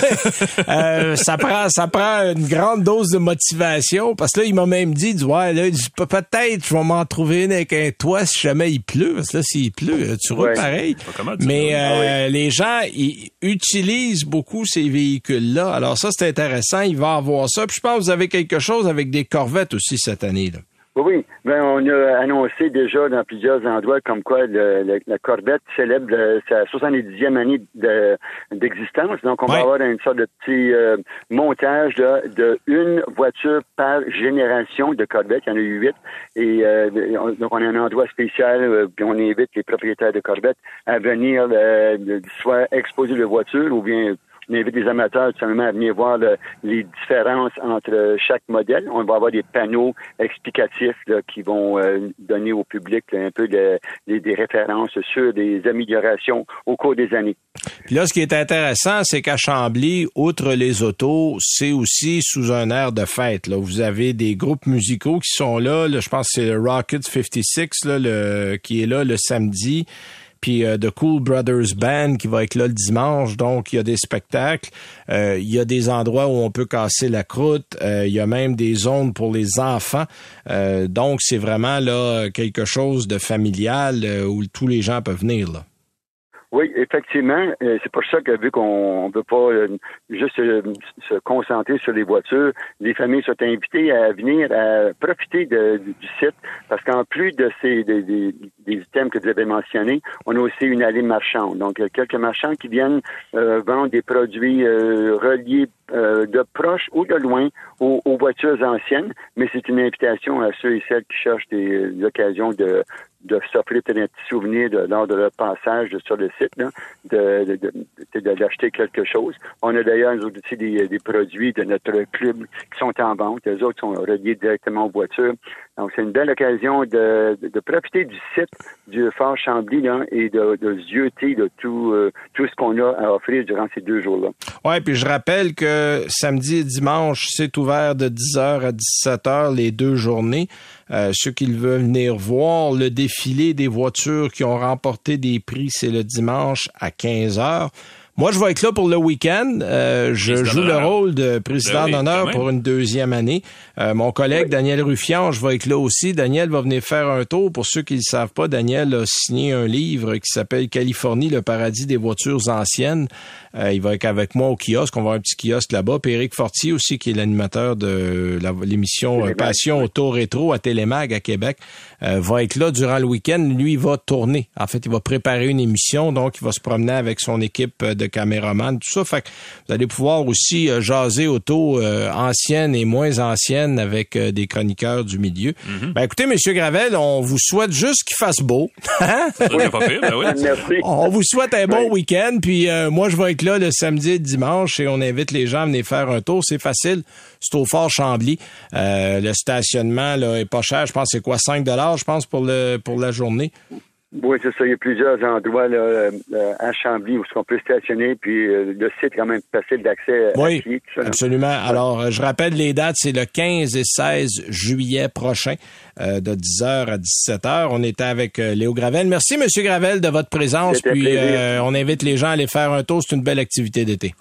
euh, ça, prend, ça prend une grande dose de motivation parce que là, il m'a même dit, ouais, là, peut-être je vais m'en trouver une avec un toit si jamais il pleut. Parce que là, s'il pleut, tu roules pareil. Mais euh, ah les gens, ils utilisent beaucoup ces véhicules-là. Alors ça, c'est intéressant. Il va avoir ça. Puis je pense que vous avez quelque chose avec des corvettes aussi cette année. Là. Oui, ben on a annoncé déjà dans plusieurs endroits comme quoi la Corvette célèbre sa 70e année d'existence. Donc, on va avoir une sorte de petit euh, montage de une voiture par génération de Corvette. Il y en a eu huit. Et euh, donc, on a un endroit spécial, euh, puis on invite les propriétaires de Corvette à venir soit exposer leur voiture ou bien on invite les amateurs tout simplement à venir voir les différences entre chaque modèle. On va avoir des panneaux explicatifs qui vont euh, donner au public un peu des références sur des améliorations au cours des années. Puis là, ce qui est intéressant, c'est qu'à Chambly, outre les autos, c'est aussi sous un air de fête. Là. Vous avez des groupes musicaux qui sont là. je pense que c'est le Rocket 56 là, qui est là le samedi puis euh, The Cool Brothers Band qui va être là le dimanche. Donc, il y a des spectacles. Euh, il y a des endroits où on peut casser la croûte. Euh, il y a même des zones pour les enfants. donc, c'est vraiment là quelque chose de familial où tous les gens peuvent venir. Là. Oui, effectivement. Euh, c'est pour ça que vu qu'on ne peut pas euh, juste euh, se concentrer sur les voitures, les familles sont invitées à venir à profiter du site parce qu'en plus de ces de, items que vous avez mentionnés, on a aussi une allée marchande. Donc, il y a quelques marchands qui viennent vendre des produits reliés de proche ou de loin aux, voitures anciennes, mais c'est une invitation à ceux et celles qui cherchent des occasions de, de s'offrir peut-être un petit souvenir de, lors de leur passage sur le site, de, d'acheter quelque chose. On a d'ailleurs aussi des, des produits de notre club qui sont en vente. Les autres sont reliés directement aux voitures. Donc, c'est une belle occasion de, profiter du site du Fort Chambly et de, de zioter de tout, euh, tout ce qu'on a à offrir durant ces deux jours-là. Oui, puis je rappelle que samedi et dimanche, c'est ouvert de 10h à 17h les deux journées. Euh, ceux qui veulent venir voir le défilé des voitures qui ont remporté des prix, c'est le dimanche à 15 heures. Moi, je vais être là pour le week-end. Euh, je joue le rôle de président ben d'honneur pour une deuxième année. Euh, mon collègue Daniel Ruffian, je vais être là aussi. Daniel va venir faire un tour. Pour ceux qui ne le savent pas, Daniel a signé un livre qui s'appelle Californie, le paradis des voitures anciennes. Euh, il va être avec moi au kiosque. On va avoir un petit kiosque là-bas. Puis Éric Fortier aussi, qui est l'animateur de l'émission Passion Auto Rétro à Télémag à Québec, va être là durant le week-end. Lui, il va tourner. En fait, il va préparer une émission. Donc, il va se promener avec son équipe de caméraman, tout ça. Fait que vous allez pouvoir aussi euh, jaser auto euh, ancienne et moins ancienne avec euh, des chroniqueurs du milieu. Mhm. Ben écoutez, Monsieur Gravel, on vous souhaite juste qu'il fasse beau. Hein? Ben Merci. On vous souhaite un bon week-end. Puis moi, je vais être là le samedi et dimanche et on invite les gens à venir faire un tour. C'est facile. C'est au Fort Chambly. le stationnement là, est pas cher. Je pense c'est quoi? 5 je pense pour le pour la journée. Oui, c'est ça. Il y a plusieurs endroits là, euh, à Chambly où on peut stationner, puis euh, le site est quand même facile d'accès oui, absolument. Alors, euh, je rappelle les dates, c'est le 15 et 16 juillet prochain, de 10h à 17h. On était avec Léo Gravel. Merci, Monsieur Gravel, de votre présence. Puis, on invite les gens à aller faire un tour. C'est une belle activité d'été.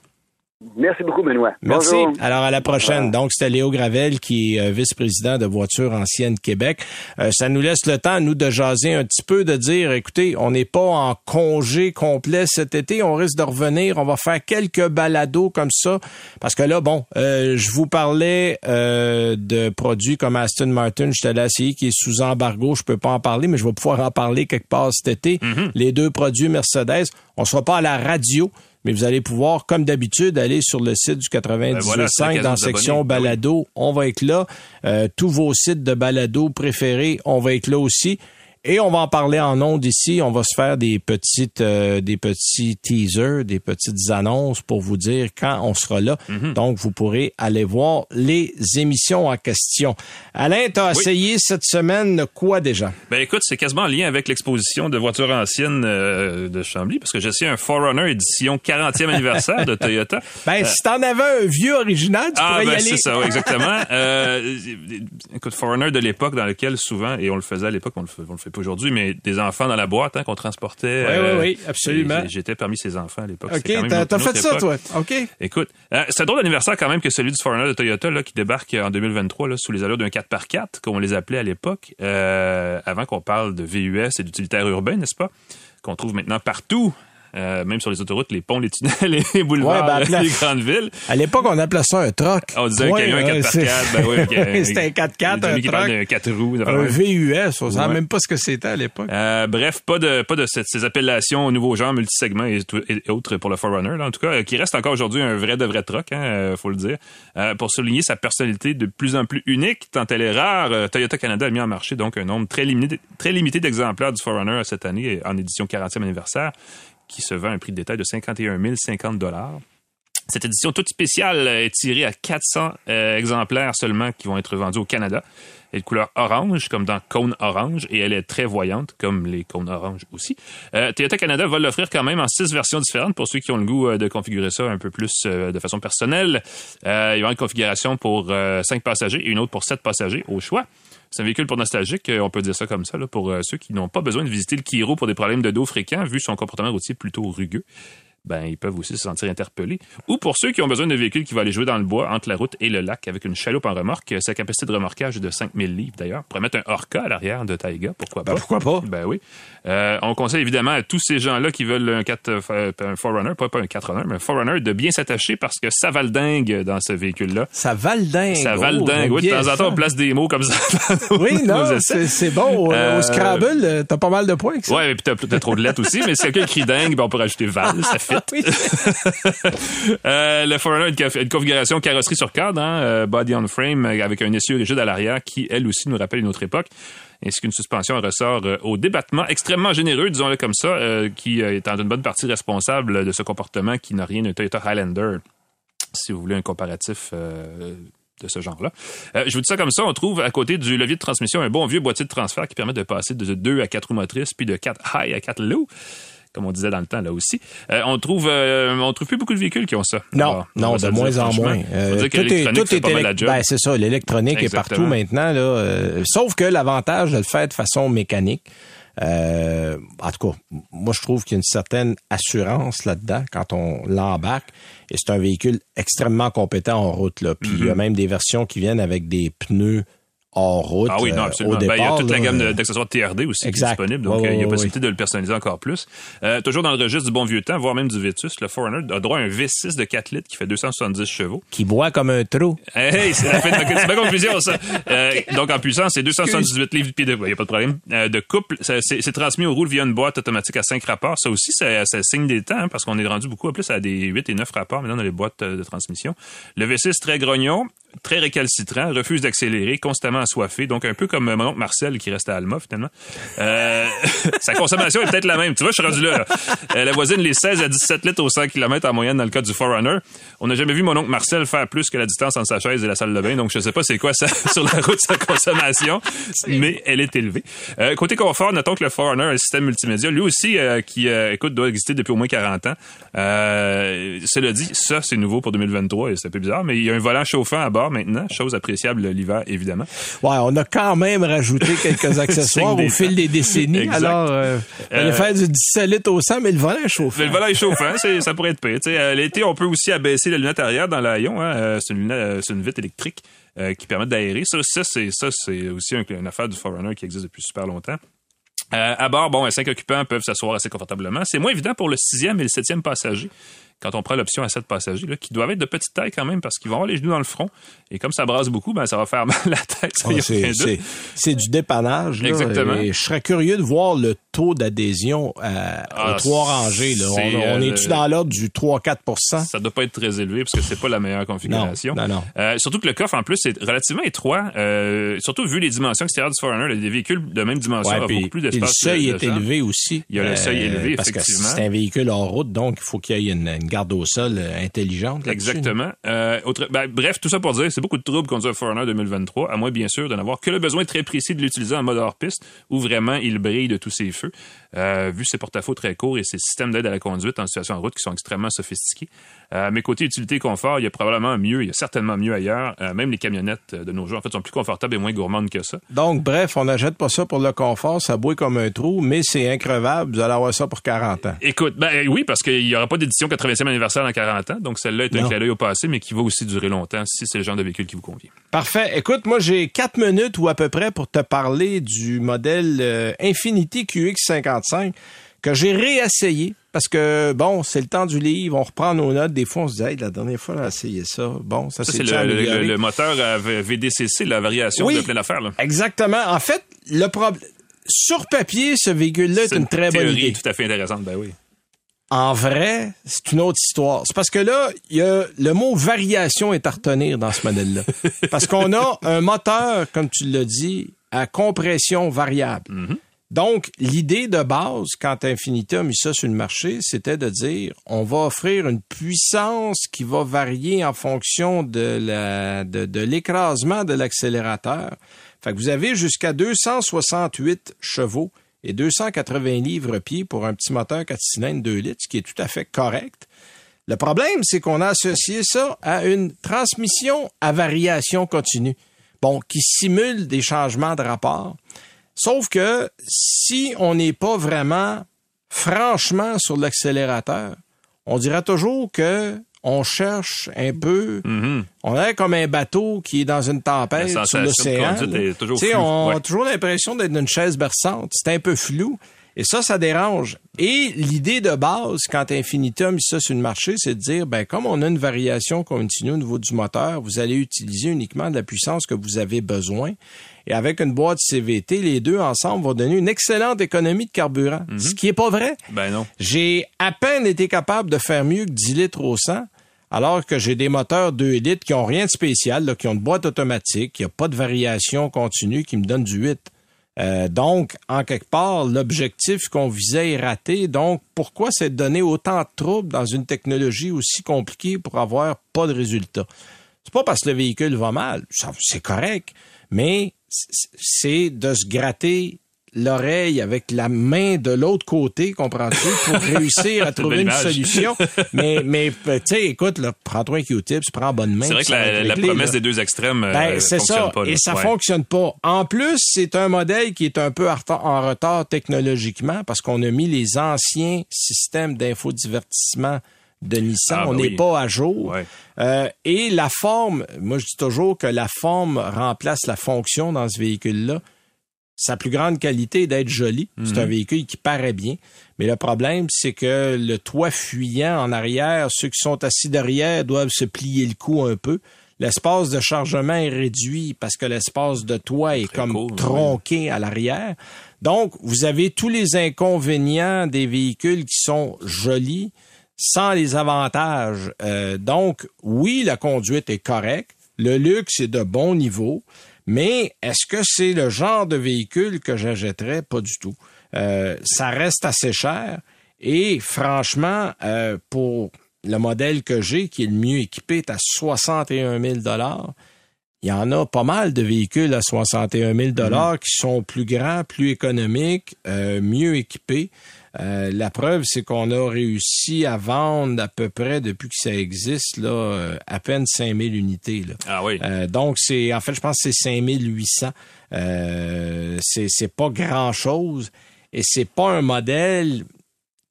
Merci beaucoup, Benoît. Merci. Alors, à la prochaine. Donc, c'était Léo Gravel, qui est euh, vice-président de Voitures Anciennes Québec. Euh, ça nous laisse le temps, nous, de jaser un petit peu, de dire, écoutez, on n'est pas en congé complet cet été. On risque de revenir. On va faire quelques balados comme ça. Parce que là, bon, euh, je vous parlais de produits comme Aston Martin, je t'allais essayer, qui est sous embargo. Je peux pas en parler, mais je vais pouvoir en parler quelque part cet été. Mm-hmm. Les deux produits Mercedes. On sera pas à la radio, mais vous allez pouvoir, comme d'habitude, aller sur le site du 98.5 ben dans la section balado. On va être là. Euh, tous vos sites de balado préférés, on va être là aussi. Et on va en parler en ondes ici. On va se faire des petites, euh, des petits teasers, des petites annonces pour vous dire quand on sera là. Mhm. Donc, vous pourrez aller voir les émissions en question. Alain, tu as essayé cette semaine quoi déjà? Ben écoute, c'est quasiment en lien avec l'exposition de voitures anciennes euh, de Chambly, parce que j'ai essayé un Forerunner édition 40e anniversaire de Toyota. Ben, si t'en avais un vieux original, tu ah, pourrais ben, y aller. c'est ça, exactement. euh, écoute, Forerunner de l'époque dans lequel souvent, et on le faisait à l'époque, on le fait, on le fait aujourd'hui, mais des enfants dans la boîte hein, qu'on transportait. Oui, oui, oui, euh, absolument. J'étais parmi ces enfants à l'époque. OK, t'as fait ça, toi. OK. Écoute, euh, c'est un drôle d'anniversaire quand même que celui du Foreigner de Toyota là, qui débarque en 2023 là, sous les allures d'un 4x4, comme on les appelait à l'époque, euh, avant qu'on parle de VUS et d'utilitaires urbains, n'est-ce pas? Qu'on trouve maintenant partout euh, même sur les autoroutes, les ponts, les tunnels, les boulevards, ouais, ben, les grandes villes. À l'époque, on appelait ça un troc. On disait avait un 4x4. Ben oui, c'était un 4x4, un troc. Un 4 roues. Un VUS, on ne savait même pas ce que c'était à l'époque. Euh, bref, pas de pas de ces appellations au nouveau genre, multisegments et, et, autres pour le Forerunner, là, en tout cas, qui reste encore aujourd'hui un vrai de vrai troc, hein, euh, faut le dire. Euh, pour souligner sa personnalité de plus en plus unique, tant elle est rare, euh, Toyota Canada a mis en marché donc un nombre très limité, très limité d'exemplaires du Forerunner cette année en édition 40e anniversaire qui se vend à un prix de détail de 51 050 dollars. Cette édition toute spéciale est tirée à 400 euh, exemplaires seulement qui vont être vendus au Canada. Elle est de couleur orange, comme dans Cône Orange, et elle est très voyante, comme les cônes orange aussi. Euh, Toyota Canada va l'offrir quand même en six versions différentes pour ceux qui ont le goût euh, de configurer ça un peu plus de façon personnelle. il y aura une configuration pour cinq passagers et une autre pour sept passagers au choix. C'est un véhicule pour nostalgique, euh, on peut dire ça comme ça, pour euh, ceux qui n'ont pas besoin de visiter le Kiro pour des problèmes de dos fréquents, vu son comportement routier plutôt rugueux. Ben ils peuvent aussi se sentir interpellés. Ou pour ceux qui ont besoin d'un véhicule qui va aller jouer dans le bois entre la route et le lac avec une chaloupe en remorque, sa capacité de remorquage est de 5000 livres d'ailleurs. On pourrait mettre un Orca à l'arrière de Taiga, pourquoi ben, pas? pourquoi pas? Ben oui. Euh, on conseille évidemment à tous ces gens-là qui veulent un, 4, euh, un pas, pas un 4 mais un Forerunner, de bien s'attacher parce que ça va le dingue dans ce véhicule-là. Ça va le dingue. Ça va le dingue. oui, de temps en temps, on place des mots comme ça. oui, non, c'est bon. Euh, au Scrabble, t'as pas mal de points. Oui, et puis t'as trop de lettres aussi, mais si quelqu'un crie dingue, ben on peut rajouter Val, ça euh, le Forerunner a une, configuration carrosserie sur cadre, hein, euh, body on frame, avec un essieu rigide à l'arrière qui, elle aussi, nous rappelle une autre époque. Ainsi qu'une suspension ressort euh, au débattement extrêmement généreux, disons-le comme ça, euh, qui est en une bonne partie responsable de ce comportement qui n'a rien d'un Toyota Highlander, si vous voulez un comparatif de ce genre-là. je vous dis ça comme ça, on trouve à côté du levier de transmission un bon vieux boîtier de transfert qui permet de passer de 2 à 4 roues motrices, puis de 4 high à 4 low comme on disait dans le temps là aussi. Euh, on trouve euh, on trouve plus beaucoup de véhicules qui ont ça. Non, non, de moins en moins. Euh, tout est, tout est ben, c'est ça, l'électronique est partout maintenant là. Sauf que l'avantage de le faire de façon mécanique. En tout cas, moi je trouve qu'il y a une certaine assurance là-dedans quand on l'embarque. Et c'est un véhicule extrêmement compétent en route là. Puis il y a mm-hmm. même des versions qui viennent avec des pneus hors route. Ah oui, non, euh, absolument. Ben, il y a toute la gamme d'accessoires TRD aussi qui est disponible, donc euh, il y a possibilité de le personnaliser encore plus. Euh, toujours dans le registre du bon vieux temps, voire même du Vitus, le Forerunner a droit à un V6 de 4 litres qui fait 270 chevaux. Qui boit comme un trou. Hey, c'est la de ma confusion, ça. donc en puissance, c'est 278 livres de pied de... Il n'y a pas de problème. de couple, c'est transmis au roule via une boîte automatique à 5 rapports. Ça aussi, ça, signe des temps, hein, parce qu'on est rendu beaucoup en plus à des 8 et 9 rapports maintenant dans les boîtes de transmission. Le V6 très grognon, très récalcitrant, refuse d'accélérer, constamment assoiffé, donc un peu comme mon oncle Marcel qui reste à Alma finalement. Euh, sa consommation est peut-être la même. Tu vois, je suis rendu là. Euh, la voisine les 16 à 17 litres au 100 km en moyenne dans le cas du Forerunner. On n'a jamais vu mon oncle Marcel faire plus que la distance entre sa chaise et la salle de bain, donc je sais pas c'est quoi ça sur la route sa consommation, mais elle est élevée. Euh, côté confort, notons que le Forerunner a un système multimédia, lui aussi qui écoute doit exister depuis au moins 40 ans. cela dit, ça c'est nouveau pour 2023 et c'est un peu bizarre, mais il y a un volant chauffant à bord maintenant, chose appréciable l'hiver, évidemment. Ouais, on a quand même rajouté quelques accessoires au fil des décennies. Alors, euh, on allait euh, faire du 17 litres au 100, mais le volant est chauffant. Le volant est chauffant, ça pourrait être pire. Euh, l'été, on peut aussi abaisser la lunette arrière dans l'avion. Hein. C'est une, une vitre électrique qui permet d'aérer. Ça, ça c'est ça, c'est aussi une affaire du Forerunner qui existe depuis super longtemps. à bord, bon, cinq occupants peuvent s'asseoir assez confortablement. C'est moins évident pour le sixième et le septième passager quand on prend l'option à 7 passagers, là, qui doivent être de petite taille quand même parce qu'ils vont avoir les genoux dans le front. Et comme ça brasse beaucoup, ben, ça va faire mal à la tête. c'est du dépannage. Là, Exactement. Et je serais curieux de voir le taux d'adhésion euh, aux ah, trois rangées. Là. On, est-tu euh, dans l'ordre du 3-4% Ça doit pas être très élevé parce que c'est pas la meilleure configuration. Non, non, euh, surtout que le coffre, en plus, est relativement étroit. Euh, surtout vu les dimensions extérieures du Forerunner, des véhicules de même dimension ouais, ont beaucoup plus d'espace. Le seuil est élevé aussi. Il y a le seuil élevé, parce effectivement. que c'est un véhicule hors route, donc il faut qu'il y ait une garde au sol euh, intelligente. Exactement. Euh, ben, bref, tout ça pour dire, c'est beaucoup de troubles conduire un Forerunner 2023, à moins bien sûr de n'avoir que le besoin très précis de l'utiliser en mode hors-piste, où vraiment il brille de tous ses feux, euh, vu ses porte-à-faux très courts et ses systèmes d'aide à la conduite en situation en route qui sont extrêmement sophistiqués. Euh, mais côté utilité et confort, il y a probablement mieux, il y a certainement mieux ailleurs. Euh, même les camionnettes de nos jours, en fait, sont plus confortables et moins gourmandes que ça. Donc, bref, on n'achète pas ça pour le confort, ça bouille comme un trou, mais c'est increvable. Vous allez avoir ça pour 40 ans. Écoute, ben eh oui, parce qu'il n'y aura pas d'édition 80e anniversaire dans 40 ans, donc celle-là est un clin d'œil au passé, mais qui va aussi durer longtemps si c'est le genre de véhicule qui vous convient. Parfait. Écoute, moi, j'ai 4 minutes ou à peu près pour te parler du modèle Infinity QX50 que j'ai réessayé parce que, bon, c'est le temps du livre, on reprend nos notes. Des fois, on se dit, hey, la dernière fois, on a essayé ça. Bon, ça, c'est le, le, moteur VDCC, la variation oui, de plein affaire. Là. Exactement. En fait, le problème. Sur papier, ce véhicule-là est, une, très bonne idée. tout à fait intéressante, ben oui. En vrai, c'est une autre histoire. C'est parce que là, y a, le mot variation est à retenir dans ce modèle-là. parce qu'on a un moteur, comme tu l'as dit, à compression variable. Mm. Donc, l'idée de base, quand Infinity a mis ça sur le marché, c'était de dire, on va offrir une puissance qui va varier en fonction de la, de, l'écrasement de l'accélérateur. Fait que vous avez jusqu'à 268 chevaux et 280 livres-pieds pour un petit moteur 4 cylindres 2 litres, ce qui est tout à fait correct. Le problème, c'est qu'on a associé ça à une transmission à variation continue. Bon, qui simule des changements de rapport. Sauf que si on n'est pas vraiment franchement sur l'accélérateur, on dirait toujours que on cherche un peu. Mm-hmm. On est comme un bateau qui est dans une tempête sur l'océan. On a toujours l'impression d'être dans une chaise berçante. C'est un peu flou. Et ça, ça dérange. Et l'idée de base, quand Infinitum ça sur le marché, c'est de dire, ben, comme on a une variation continue au niveau du moteur, vous allez utiliser uniquement de la puissance que vous avez besoin. Et avec une boîte CVT, les deux ensemble vont donner une excellente économie de carburant. Mhm. Ce qui est pas vrai. Ben non. J'ai à peine été capable de faire mieux que 10 litres au 100 alors que j'ai des moteurs 2 litres qui ont rien de spécial, là, qui ont une boîte automatique, qui a pas de variation continue, qui me donne du 8. Euh, donc, en quelque part, l'objectif qu'on visait est raté. Donc, pourquoi c'est de donner autant de troubles dans une technologie aussi compliquée pour avoir pas de résultat? C'est pas parce que le véhicule va mal, c'est correct, mais c'est de se gratter l'oreille avec la main de l'autre côté, comprends-tu, pour réussir à trouver une solution. mais, mais tu sais, écoute, prends-toi un Q-tip, prends bonne main. C'est vrai que la, promesse des deux extrêmes euh, ben, c'est ça, pas, et ça fonctionne pas. En plus, c'est un modèle qui est un peu en retard technologiquement parce qu'on a mis les anciens systèmes d'infodivertissement de Nissan. Ah, on ben n'est pas à jour. Euh, et la forme, moi je dis toujours que la forme remplace la fonction dans ce véhicule-là sa plus grande qualité est d'être joli. C'est un mhm. véhicule qui paraît bien. Mais le problème, c'est que le toit fuyant en arrière, ceux qui sont assis derrière doivent se plier le cou un peu. L'espace de chargement est réduit parce que l'espace de toit est comme tronqué à l'arrière. Donc, vous avez tous les inconvénients des véhicules qui sont jolis sans les avantages. Euh, donc, oui, la conduite est correcte. Le luxe est de bon niveau. Mais est-ce que c'est le genre de véhicule que j'achèterais? Pas du tout. Euh, ça reste assez cher. Et franchement, euh, pour le modèle que j'ai, qui est le mieux équipé, est à 61 000 il y en a pas mal de véhicules à 61 000 dollars qui sont plus grands, plus économiques, euh, mieux équipés. Euh, la preuve, c'est qu'on a réussi à vendre à peu près depuis que ça existe là, euh, à peine 5000 unités. Là. Ah oui. donc c'est, en fait, je pense que c'est 5800. Euh, c'est c'est pas grand chose et c'est pas un modèle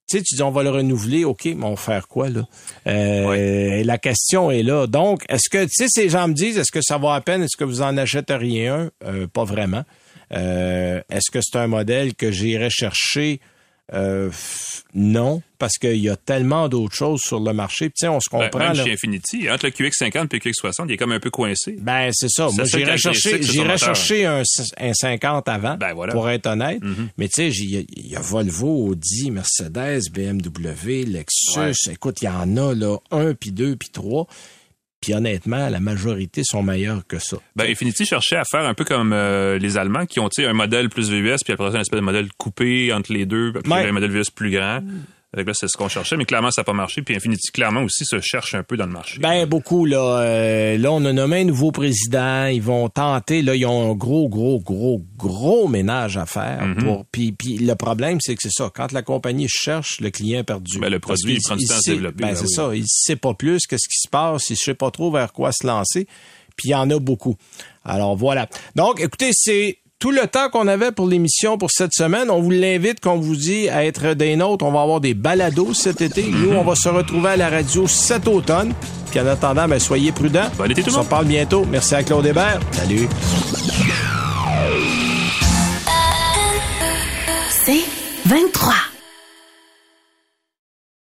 tu sais, tu dis on va le renouveler, ok, mais on va faire quoi là? Euh, La question est là. Donc, est-ce que tu sais, ces gens me disent, est-ce que ça va à peine? Est-ce que vous en achèteriez un euh, Pas vraiment. Euh, est-ce que c'est un modèle que j'irais chercher euh, non, parce qu'il y a tellement d'autres choses sur le marché. Puis, on se ben, comprend. même chez Infinity, entre le QX50 et le QX60, il est comme un peu coincé. Ben, c'est ça. Moi, j'irais chercher, j'irais chercher un, un, 50 avant, ben, pour être honnête. Mm-hmm. Mais tu sais, il y, a Volvo, Audi, Mercedes, BMW, Lexus. Écoute, il y en a, là, un, puis deux, puis trois. Puis honnêtement, la majorité sont meilleures que ça. Ben, Infinity cherchait à faire un peu comme euh, les Allemands qui ont un modèle plus VUS, puis après un espèce de modèle coupé entre les deux, puis un modèle VUS plus grand là, c'est ce qu'on cherchait, mais clairement, ça n'a pas marché. Puis Infinity, clairement aussi, se cherche un peu dans le marché. Ben, beaucoup, là. Euh, là, on a nommé un nouveau président. Ils vont tenter, là, ils ont un gros, gros, gros, gros ménage à faire. Mhm. pour, puis, puis le problème, c'est que c'est ça. Quand la compagnie cherche, le client est perdu. Ben, le produit, il, prend du temps à se développer. Ben, c'est ça. Il sait pas plus qu'est-ce qui se passe. Il ne sait pas trop vers quoi se lancer. Puis il y en a beaucoup. Alors, voilà. Donc, écoutez, c'est tout le temps qu'on avait pour l'émission pour cette semaine. On vous l'invite, comme vous dit, à être des nôtres. On va avoir des balados cet été. Nous, on va se retrouver à la radio cet automne. Puis en attendant, ben, soyez prudents. Bon été tout. On se parle bientôt. Merci à Claude Hébert. Salut. C'est 23.